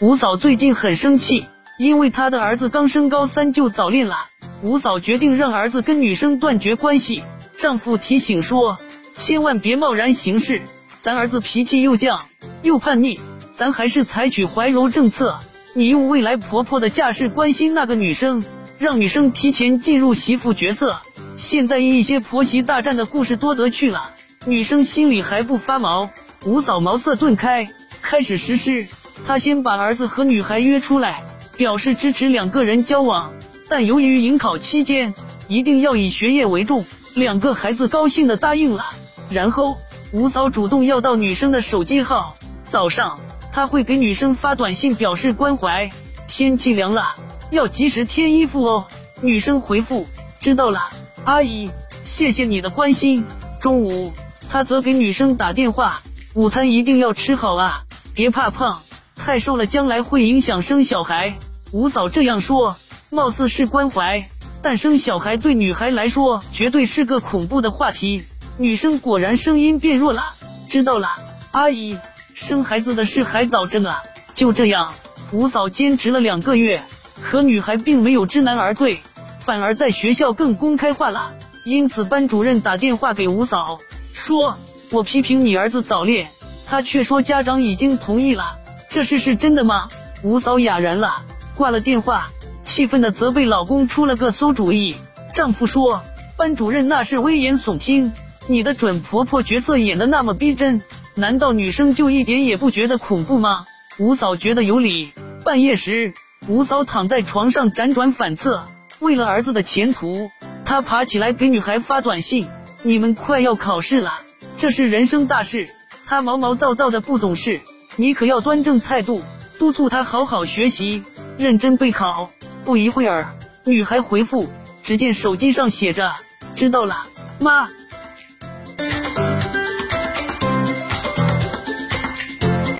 吴嫂最近很生气，因为她的儿子刚升高三就早恋了。吴嫂决定让儿子跟女生断绝关系。丈夫提醒说，千万别贸然行事，咱儿子脾气又犟又叛逆，咱还是采取怀柔政策。你用未来婆婆的架势关心那个女生，让女生提前进入媳妇角色。现在一些婆媳大战的故事多得去了，女生心里还不发毛。吴嫂茅塞顿开，开始实施。他先把儿子和女孩约出来，表示支持两个人交往，但由于迎考期间一定要以学业为重，两个孩子高兴的答应了。然后吴嫂主动要到女生的手机号，早上他会给女生发短信表示关怀，天气凉了要及时添衣服哦。女生回复知道了，阿姨，谢谢你的关心。中午他则给女生打电话，午餐一定要吃好啊，别怕胖。太瘦了，将来会影响生小孩。吴嫂这样说，貌似是关怀，但生小孩对女孩来说绝对是个恐怖的话题。女生果然声音变弱了，知道了，阿姨，生孩子的事还早着呢。就这样，吴嫂坚持了两个月，可女孩并没有知难而退，反而在学校更公开化了。因此，班主任打电话给吴嫂，说：“我批评你儿子早恋，他却说家长已经同意了。”这事是真的吗？吴嫂哑然了，挂了电话，气愤的责备老公出了个馊主意。丈夫说：“班主任那是危言耸听，你的准婆婆角色演的那么逼真，难道女生就一点也不觉得恐怖吗？”吴嫂觉得有理。半夜时，吴嫂躺在床上辗转反侧，为了儿子的前途，她爬起来给女孩发短信：“你们快要考试了，这是人生大事。”她毛毛躁躁的不懂事。你可要端正态度，督促他好好学习，认真备考。不一会儿，女孩回复，只见手机上写着：“知道了，妈。”